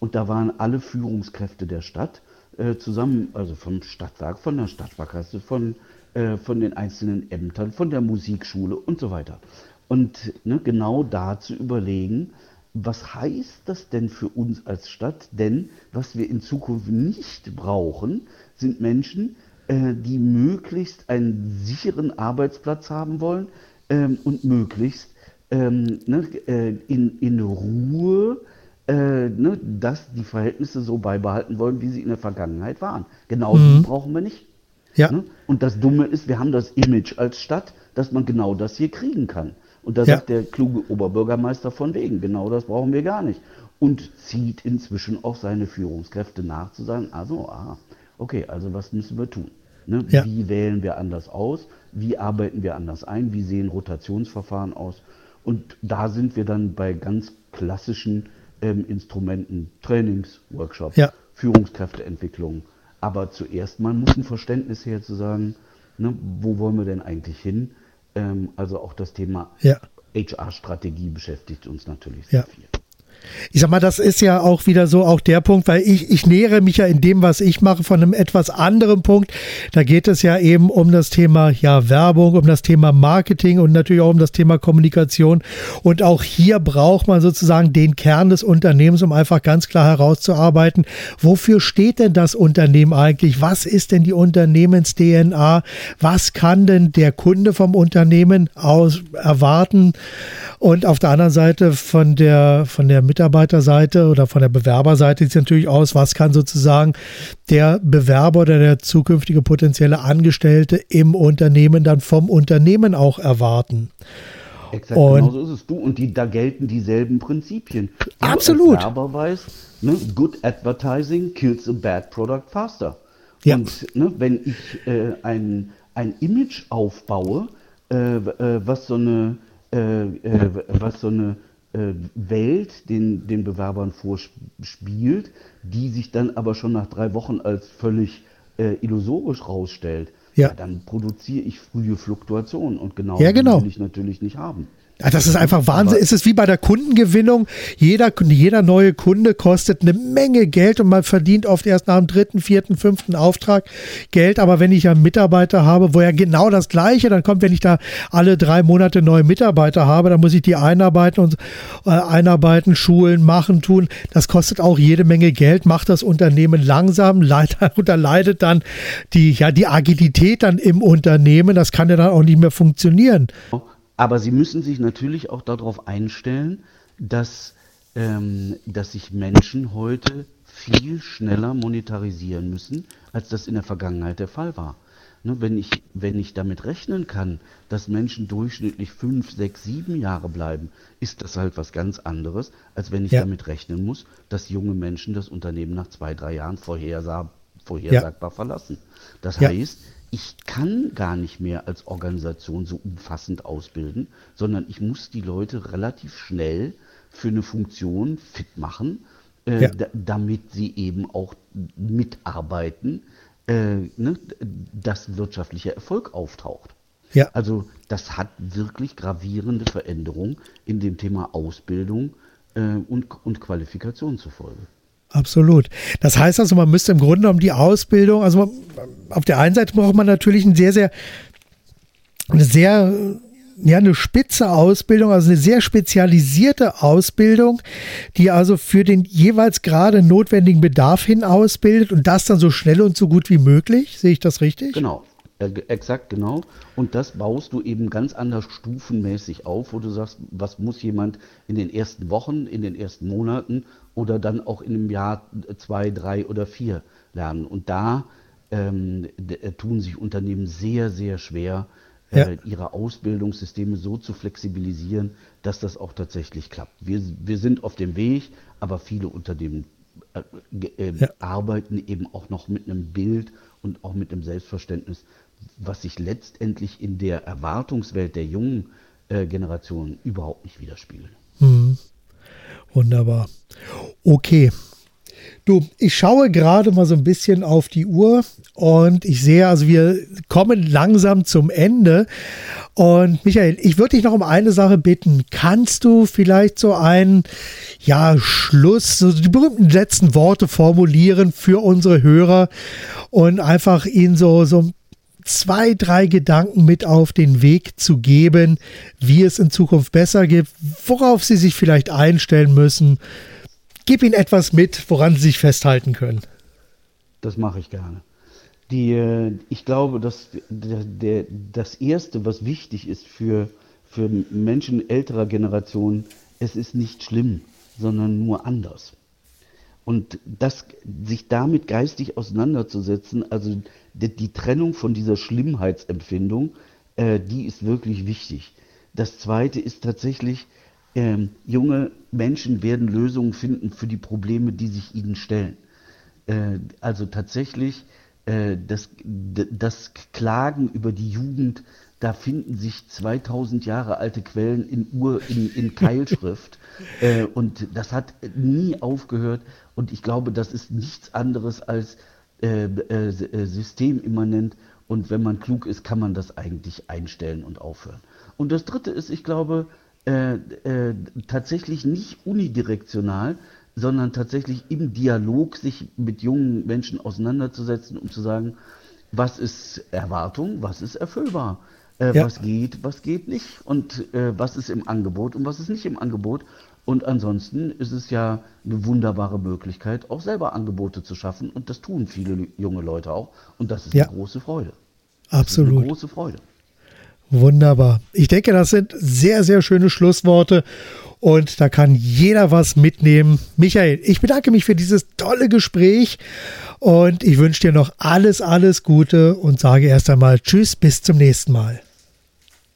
und da waren alle Führungskräfte der Stadt äh, zusammen, also vom Stadtwerk, von der Stadtsparkasse, von, äh, von den einzelnen Ämtern, von der Musikschule und so weiter. Und ne, genau da zu überlegen, was heißt das denn für uns als Stadt? Denn was wir in Zukunft nicht brauchen, sind Menschen, äh, die möglichst einen sicheren Arbeitsplatz haben wollen ähm, und möglichst ähm, ne, äh, in, in Ruhe äh, ne, dass die Verhältnisse so beibehalten wollen, wie sie in der Vergangenheit waren. Genau mhm. die brauchen wir nicht. Ja. Ne? Und das Dumme ist, wir haben das Image als Stadt, dass man genau das hier kriegen kann. Und da ja. sagt der kluge Oberbürgermeister von wegen, genau das brauchen wir gar nicht. Und zieht inzwischen auch seine Führungskräfte nach zu sagen, also, ah, okay, also was müssen wir tun? Ne? Ja. Wie wählen wir anders aus? Wie arbeiten wir anders ein? Wie sehen Rotationsverfahren aus? Und da sind wir dann bei ganz klassischen ähm, Instrumenten, Trainings, Workshops, ja. Führungskräfteentwicklung. Aber zuerst mal muss ein Verständnis her zu sagen, ne, wo wollen wir denn eigentlich hin? Ähm, also auch das Thema ja. HR-Strategie beschäftigt uns natürlich sehr ja. viel. Ich sag mal, das ist ja auch wieder so auch der Punkt, weil ich, ich nähere mich ja in dem, was ich mache, von einem etwas anderen Punkt. Da geht es ja eben um das Thema ja, Werbung, um das Thema Marketing und natürlich auch um das Thema Kommunikation. Und auch hier braucht man sozusagen den Kern des Unternehmens, um einfach ganz klar herauszuarbeiten, wofür steht denn das Unternehmen eigentlich? Was ist denn die Unternehmens-DNA? Was kann denn der Kunde vom Unternehmen aus erwarten? Und auf der anderen Seite von der, von der Mitarbeiterseite oder von der Bewerberseite sieht es natürlich aus, was kann sozusagen der Bewerber oder der zukünftige potenzielle Angestellte im Unternehmen dann vom Unternehmen auch erwarten. Exakt, und, genau so ist es. Du, und die, da gelten dieselben Prinzipien. Du absolut. Als Werber weiß, ne, good advertising kills a bad product faster. Ja. Und ne, wenn ich äh, ein, ein Image aufbaue, äh, äh, was so eine äh, äh, was so eine Welt den, den Bewerbern vorspielt, die sich dann aber schon nach drei Wochen als völlig äh, illusorisch rausstellt, ja. ja. dann produziere ich frühe Fluktuationen und genau, ja, genau. die will ich natürlich nicht haben. Das ist einfach Wahnsinn. ist es wie bei der Kundengewinnung. Jeder, jeder neue Kunde kostet eine Menge Geld und man verdient oft erst nach dem dritten, vierten, fünften Auftrag Geld. Aber wenn ich einen Mitarbeiter habe, wo ja genau das Gleiche, dann kommt, wenn ich da alle drei Monate neue Mitarbeiter habe, dann muss ich die einarbeiten und äh, einarbeiten, schulen, machen, tun. Das kostet auch jede Menge Geld, macht das Unternehmen langsam, leider, und da leidet dann die, ja, die Agilität dann im Unternehmen. Das kann ja dann auch nicht mehr funktionieren. Aber sie müssen sich natürlich auch darauf einstellen, dass, ähm, dass sich Menschen heute viel schneller monetarisieren müssen, als das in der Vergangenheit der Fall war. Ne, wenn, ich, wenn ich damit rechnen kann, dass Menschen durchschnittlich fünf, sechs, sieben Jahre bleiben, ist das halt was ganz anderes, als wenn ich ja. damit rechnen muss, dass junge Menschen das Unternehmen nach zwei, drei Jahren vorhersag, vorhersagbar ja. verlassen. Das ja. heißt, ich kann gar nicht mehr als Organisation so umfassend ausbilden, sondern ich muss die Leute relativ schnell für eine Funktion fit machen, äh, ja. damit sie eben auch mitarbeiten, äh, ne, dass wirtschaftlicher Erfolg auftaucht. Ja. Also das hat wirklich gravierende Veränderungen in dem Thema Ausbildung äh, und, und Qualifikation zur Folge. Absolut. Das heißt also, man müsste im Grunde genommen die Ausbildung, also man, auf der einen Seite braucht man natürlich ein sehr, sehr, eine sehr, ja, eine spitze Ausbildung, also eine sehr spezialisierte Ausbildung, die also für den jeweils gerade notwendigen Bedarf hin ausbildet und das dann so schnell und so gut wie möglich. Sehe ich das richtig? Genau. Exakt, genau. Und das baust du eben ganz anders stufenmäßig auf, wo du sagst, was muss jemand in den ersten Wochen, in den ersten Monaten oder dann auch in einem Jahr zwei, drei oder vier lernen. Und da ähm, äh, tun sich Unternehmen sehr, sehr schwer, äh, ja. ihre Ausbildungssysteme so zu flexibilisieren, dass das auch tatsächlich klappt. Wir, wir sind auf dem Weg, aber viele Unternehmen äh, äh, ja. arbeiten eben auch noch mit einem Bild und auch mit einem Selbstverständnis, was sich letztendlich in der Erwartungswelt der jungen äh, Generation überhaupt nicht widerspiegelt. Mhm. Wunderbar. Okay. Du, ich schaue gerade mal so ein bisschen auf die Uhr und ich sehe, also wir kommen langsam zum Ende. Und Michael, ich würde dich noch um eine Sache bitten. Kannst du vielleicht so einen ja, Schluss, so die berühmten letzten Worte formulieren für unsere Hörer und einfach ihnen so, so zwei, drei Gedanken mit auf den Weg zu geben, wie es in Zukunft besser geht, worauf Sie sich vielleicht einstellen müssen. Gib Ihnen etwas mit, woran Sie sich festhalten können. Das mache ich gerne. Die, äh, ich glaube, dass der, das Erste, was wichtig ist für, für Menschen älterer Generationen, es ist nicht schlimm, sondern nur anders. Und das, sich damit geistig auseinanderzusetzen, also die, die Trennung von dieser Schlimmheitsempfindung, äh, die ist wirklich wichtig. Das Zweite ist tatsächlich, äh, junge Menschen werden Lösungen finden für die Probleme, die sich ihnen stellen. Äh, also tatsächlich äh, das, das Klagen über die Jugend, da finden sich 2000 Jahre alte Quellen in Ur, in, in Keilschrift. äh, und das hat nie aufgehört. Und ich glaube, das ist nichts anderes als äh, äh, äh, systemimmanent. Und wenn man klug ist, kann man das eigentlich einstellen und aufhören. Und das Dritte ist, ich glaube, äh, äh, tatsächlich nicht unidirektional, sondern tatsächlich im Dialog sich mit jungen Menschen auseinanderzusetzen, um zu sagen, was ist Erwartung, was ist erfüllbar, äh, ja. was geht, was geht nicht und äh, was ist im Angebot und was ist nicht im Angebot. Und ansonsten ist es ja eine wunderbare Möglichkeit, auch selber Angebote zu schaffen und das tun viele junge Leute auch und das ist ja. eine große Freude. Absolut. eine große Freude. Wunderbar. Ich denke, das sind sehr, sehr schöne Schlussworte und da kann jeder was mitnehmen. Michael, ich bedanke mich für dieses tolle Gespräch und ich wünsche dir noch alles, alles Gute und sage erst einmal Tschüss, bis zum nächsten Mal.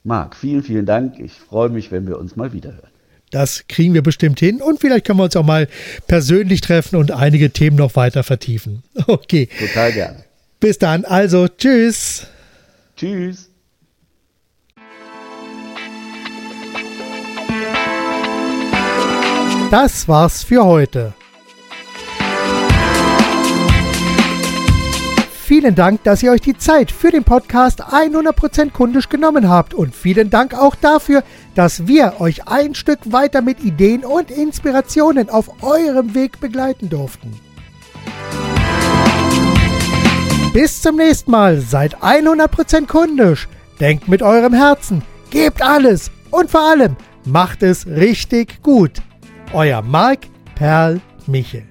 Marc, vielen, vielen Dank. Ich freue mich, wenn wir uns mal wieder hören. Das kriegen wir bestimmt hin und vielleicht können wir uns auch mal persönlich treffen und einige Themen noch weiter vertiefen. Okay. Total gerne. Bis dann. Also, tschüss. Tschüss. Das war's für heute. Vielen Dank, dass ihr euch die Zeit für den Podcast 100% kundisch genommen habt und vielen Dank auch dafür, dass wir euch ein Stück weiter mit Ideen und Inspirationen auf eurem Weg begleiten durften. Bis zum nächsten Mal, seid 100% kundisch, denkt mit eurem Herzen, gebt alles und vor allem macht es richtig gut. Euer Marc Perl Michel.